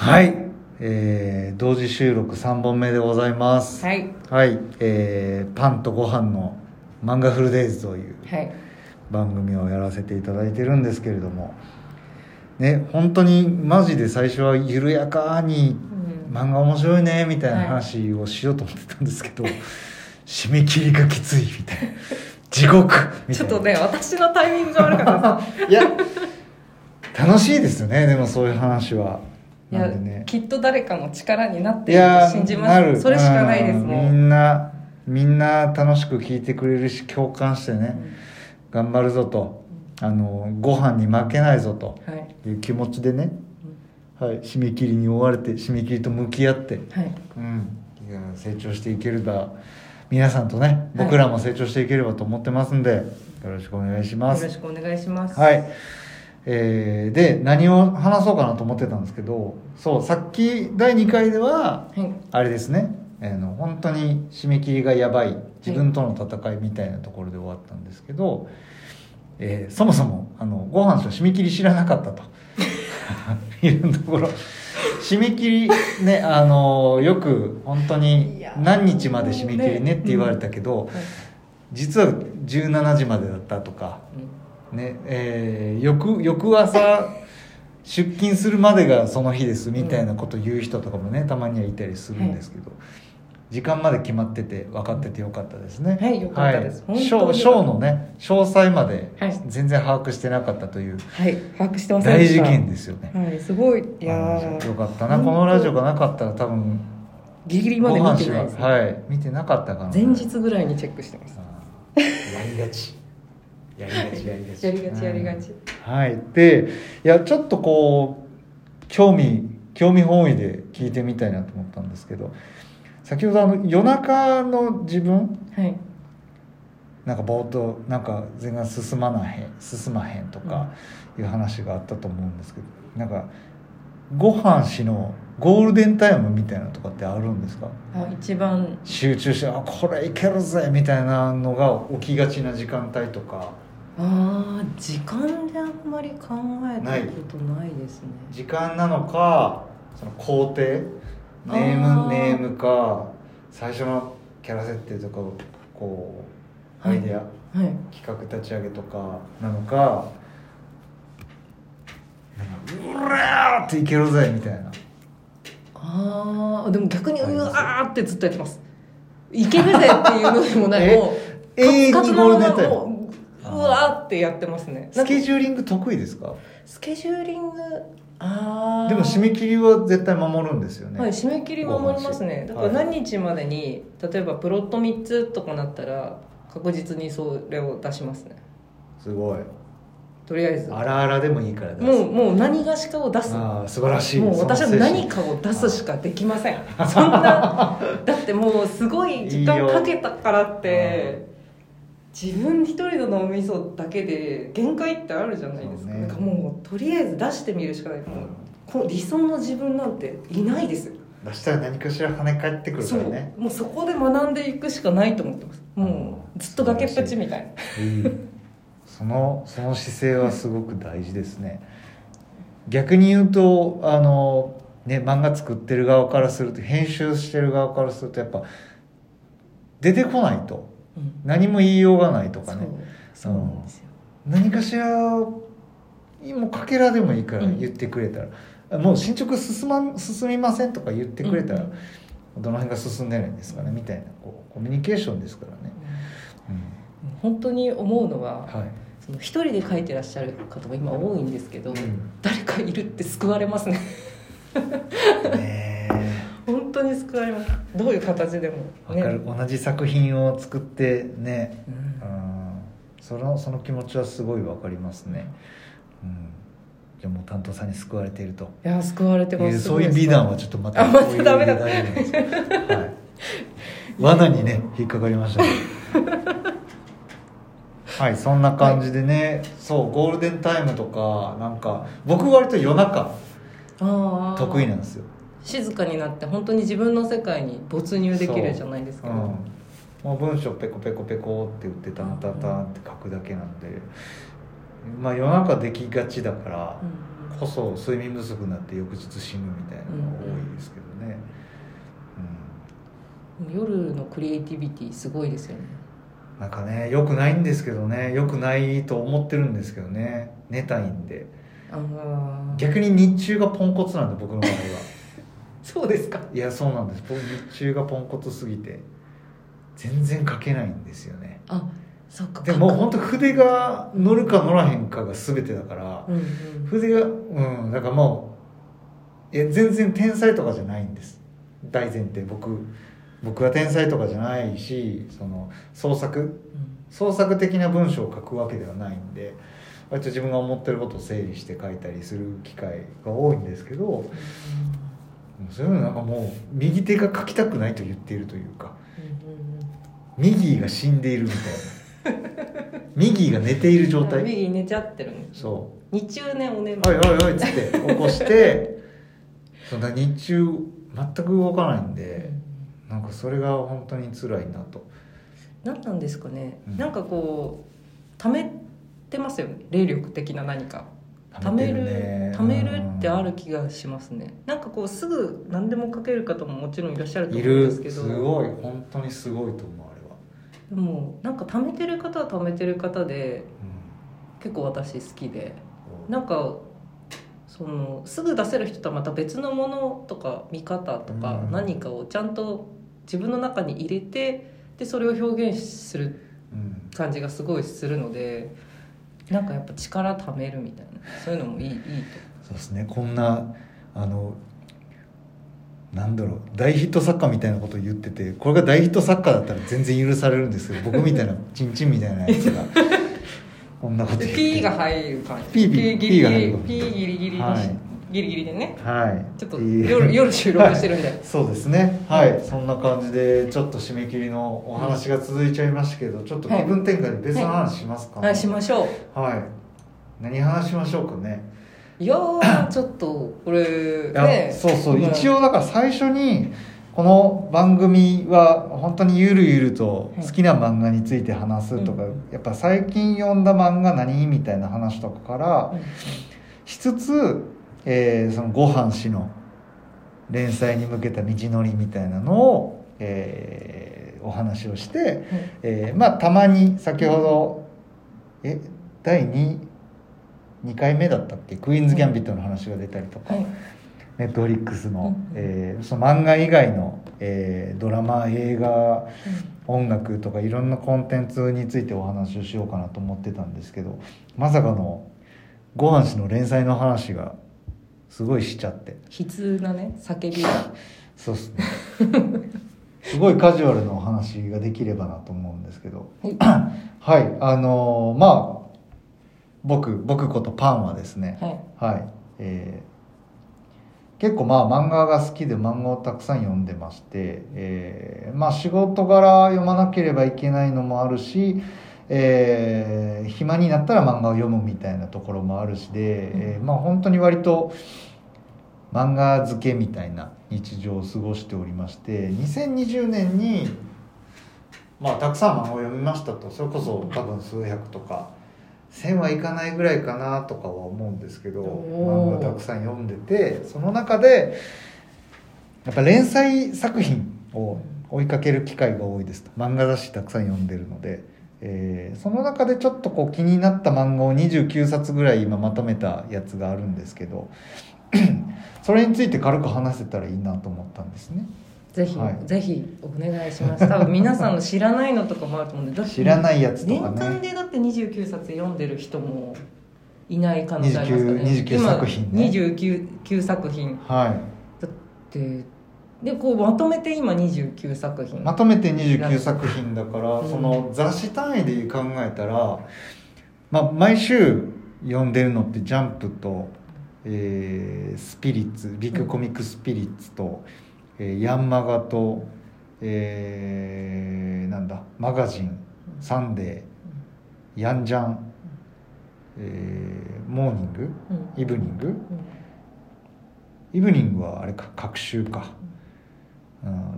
はい、えー、同時収録3本目でございます。はい。はい、えー、パンとご飯の漫画フルデイズというはい。番組をやらせていただいてるんですけれども。ね本当にマジで最初は緩やかにうん。漫画面白いねみたいなはい話をしようと思ってたんですけど、締め切りがきついみたいな。地獄みたいな。ちょっとね私のタイミングが悪かったいや楽しいですよね。でもそういう話はいや、ね。きっと誰かの力になっていると信じます。それしかないですうん。みもん、んなみんな楽しく聞いてくれるし共感してね、頑張るぞと。あのご飯に負けないぞと。はい。いう気持ちでね、はい、締め切りに追われて締め切りと向き合って、はい。うん、いや成長していけるだ。皆さんとね僕らも成長していければと思ってますんで、よろしくお願いします。よろしくお願いします。はい、えーで何を話そうかなと思ってたんですけどそうさっき第2回でははい。あれですね。あの本当に締め切りがやばい自分との戦いみたいなところで終わったんですけど、えーそもそもあのご飯と締め切り知らなかったと。いうところ。締め切りねあのよく本当に何日まで締め切りねって言われたけど、はい実は17時までだったとかうんねえー翌翌朝出勤するまでがその日ですみたいなこと言う人とかもねたまにはいたりするんですけど、時間まで決まってて分かっててよかったですね。はいよかったです。はい、ショーショーのね詳細まではい。全然把握してなかったというはい。把握してません大事件ですよね、はいすごい。いやよかったな。このラジオがなかったら多分ギリギリまで見てないです、ご飯ははい。見てなかったかな前日ぐらいにチェックしてますやりがちやりがち。やりがち。やりがちやりがち。うんはい。でいやちょっとこう興味興味本位で聞いてみたいなと思ったんですけど先ほどあの夜中の自分？はい。なんかぼーっとなんか全然進まないへん進まへんとかいう話があったと思うんですけどなんかご飯しのゴールデンタイムみたいなのとかってあるんですか？あ一番。集中してあこれいけるぜみたいなのが起きがちな時間帯とかあー時間であんまり考えたことないですね。時間なのかその工程ネー。あームネームか最初のキャラ設定とかをこうアはいイデア、はい企画立ち上げとかなのかうらーっていけるぜみたいな。ああでも逆にうわーってずっとやってます。いけるぜっていうのでもない。えもう永遠にゴールデわーってやってますね。スケュジューリング得意ですか？スケジューリング？ああでも締め切りは絶対守るんですよね、はい締め切り守りますね。だからはい何日までに例えばプロット3つとかなったら確実にそれを出しますね。すごい。とりあえず。あらあらでもいいからもうもう何がしかを出す。ああ素晴らしい。もう私は何かを出すしかできません。そんなだってもうすごい時間かけたからって自分一人の脳みそだけで限界ってあるじゃないですか,、ね。なんかもうとりあえず出してみるしかない。もうこの理想の自分なんていないです。よ出したら何かしら跳ね返ってくるからね。もうそこで学んでいくしかないと思ってます。もうずっと崖っぷちみたいな。そのその姿勢はすごく大事ですね。逆に言うとあのね漫画作ってる側からすると編集してる側からするとやっぱ出てこないと。うん何も言いようがないとかね。そう。そうなんですよ。何かしらもうかけらでもいいから言ってくれたら、もう進捗進ま進みませんとか言ってくれたら、うん。どの辺が進んでないんですかねみたいなこうコミュニケーションですからね、うん。本当に思うのははい。その一人で書いてらっしゃる方も今多いんですけど、うん。誰かいるって救われますね。ねに救われます。どういう形でも。えわかる、同じ作品を作ってね、うん。うん、そのその気持ちはすごいわかりますね、うん、じゃあもう担当さんに救われていると。いや救われてます。そういう美談はちょっとまたあまたダメだ。はい、罠にね引っかかりましたね。はいそんな感じでね、そうゴールデンタイムとかなんか僕割と夜中得意なんですよ静かになって本当に自分の世界に没入できるじゃないですか、う。ん、もう文章ペコペコペコって言ってタンタンタンって書くだけなんで。まあ夜中できがちだから、うん。こそ睡眠不足になって翌日死ぬみたいなのが多いですけどね、夜のクリエイティビティすごいですよね。うん、なんかねよくないんですけどね。よくないと思ってるんですけどね。寝たいんで。あのー。逆に日中がポンコツなんで僕の場合はそうですか？いやそうなんです。僕日中がポンコツすぎて全然書けないんですよね。あそっか。でもう本当筆が乗るか乗らへんかが全てだからうんうん。筆がうんだからもういや全然天才とかじゃないんです。大前提。僕僕は天才とかじゃないしその創作創作的な文章を書くわけではないんで割と自分が思ってることを整理して書いたりする機会が多いんですけどもうそういうのなんかもう右手が書きたくないと言っているというかうんうんうん。右が死んでいるみたいな。右が寝ている状態。右寝ちゃってるそ日中ねお眠う「おいおいおい」っつって 起こしてそんな日中全く動かないんでなんかそれが本当に辛いなと。何なんですかね、うん。なんかこう溜めてますよね。霊力的な何か溜めるね。溜めるってある気がしますね。なんかこうすぐ何でも書ける方ももちろんいらっしゃるとい思うんでるすけど。すごい。本当にすごいと思うあれは、でもなんか貯めてる方は貯めてる方でう結構私好きで。ん、なんかそのすぐ出せる人とはまた別のものとか見方とかうん。何かをちゃんと自分の中に入れてでそれを表現するうん。感じがすごいするのでなんかやっぱ力貯めるみたいな。そういうのもいいいいそうですね。こんなあのなんだろう。大ヒット作家みたいなことを言っててこれが大ヒット作家だったら全然許されるんですけど僕みたいな チンチンみたいなやつがこんなことと言って。P が入る感じ。P P ギリギ P が入リる P ギリギリにし。はいギリギリでね。はい。ちょっといい。夜夜収録してるんで。そうですね。はい。そんな感じでちょっと締め切りのお話が続いちゃいましたけどちょっと気分転換で別の話しますか、はい。しましょう。はい。何話しましょうかね？いやーちょっとこれね。そうそう、まあ一応だから最初にこの番組は本当にゆるゆると好きな漫画について話すとか、うん。やっぱ最近読んだ漫画何？みたいな話とかからうん。しつつ、えーそのご飯氏の連載に向けた道のりみたいなのを、えーお話をして、えーまあたまに先ほどえ第 2, 2回目だったっけ？クイーンズ・ギャンビットの話が出たりとか、はい。ネットフリックスの,、うんえーその漫画以外の、えードラマ映画音楽とかいろんなコンテンツについてお話をしようかなと思ってたんですけどまさかのご飯氏の連載の話がすごいしちゃって。悲痛なね叫びが。そうっすね。すごいカジュアルなお話ができればなと思うんですけど。はい。はいあのーまあ僕僕ことパンはですね、はい。はい、えー結構まあ漫画が好きで漫画をたくさん読んでまして、えーまあ仕事柄読まなければいけないのもあるし、えー暇になったら漫画を読むみたいなところもあるしで、えーまあ本当に割と漫画漬けみたいな日常を過ごしておりまして2020年にまあたくさん漫画を読みましたと。それこそ多分数百とか1000はいかないぐらいかなとかは思うんですけど漫画たくさん読んでてその中でやっぱ連載作品を追いかける機会が多いですと。漫画雑誌たくさん読んでるので、えーその中でちょっとこう気になった漫画を29冊ぐらい今まとめたやつがあるんですけど それについて軽く話せたらいいなと思ったんですね。ぜひ、はい。ぜひお願いします。多分皆さんの知らないのとかもあると思うんでだって知らないやつとか年間ねでだって29冊読んでる人もいない可能性ありますからね。29 29作品ね。今 29, 9作品。はい。ででこうまとめて今29作品。まとめて29作品だから、うん。その雑誌単位で考えたら、まあ、毎週読んでるのって「ジャンプ」と、えースピリッツビッグコミックスピリッツと、えーヤンマガと、えーなんだマガジンサンデーヤンジャン、えーモーニングうん。イブニング？うん。イブニングはあれか隔週か、うん、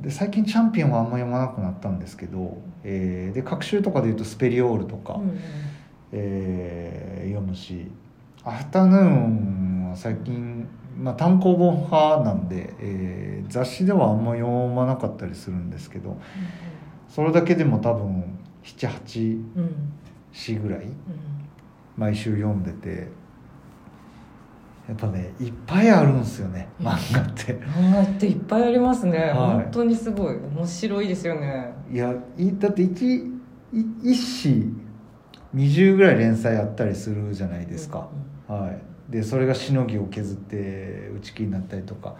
で最近チャンピオンはあんま読まなくなったんですけど、えーで隔週とかでいうとスペリオールとか、うんえー読むしアフタヌーンのは最近、まあ、単行本派なんで、えー雑誌ではあんま読まなかったりするんですけどそれだけでも多分78うんうん。詩ぐらいうん。毎週読んでてやっぱねいっぱいあるんですよね漫画って。漫画っていっぱいありますね、はい。本当にすごい。面白いですよね。いやいだって一い一誌20ぐらい連載あったりするじゃないですか、はい、でそれがしのぎを削って打ち切りになったりとか、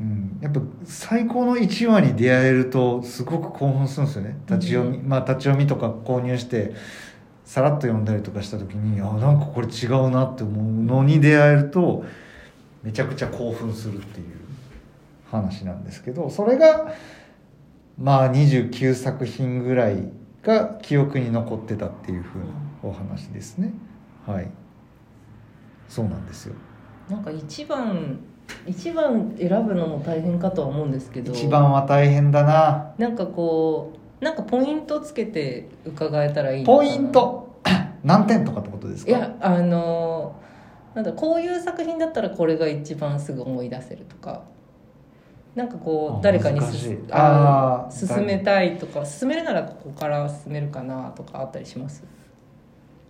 うん、やっぱ最高の1話に出会えるとすごく興奮するんですよね。立ち読み、うまあ立ち読みとか購入してさらっと読んだりとかした時にあなんかこれ違うなって思うのに出会えるとめちゃくちゃ興奮するっていう話なんですけどそれがまあ29作品ぐらいが記憶に残ってたっていうふうなお話ですね。はい。そうなんですよ。なんか一番一番選ぶのも大変かとは思うんですけど。一番は大変だな。なんかこうなんかポイントつけて伺えたらいいポイント。何点とかってことですか？いやあのなんだこういう作品だったらこれが一番すぐ思い出せるとか。なんかこあう誰かにすあ進めたいとか進めるならここから進めるかなとかあったりします？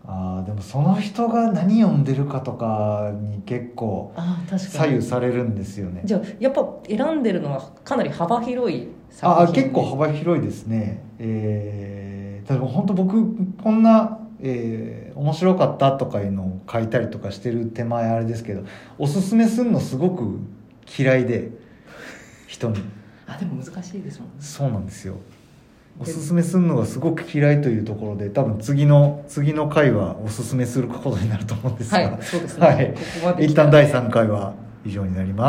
あーでもその人が何読んでるかとかに結構左右されるんですよね。じゃあやっぱ選んでるのはかなり幅広いあ結構幅広いですね。えー、でも本当僕こんな、えー面白かったとかいうのを書いたりとかしてる手前あれですけどおすすめするのすごく嫌いで人に。あでも難しいですもんね。そうなんですよ。おすすめするのがすごく嫌いというところで多分次の次の回はおすすめすることになると思うんですが、はいそうですね。はい。ここまで一旦第3回は以上になります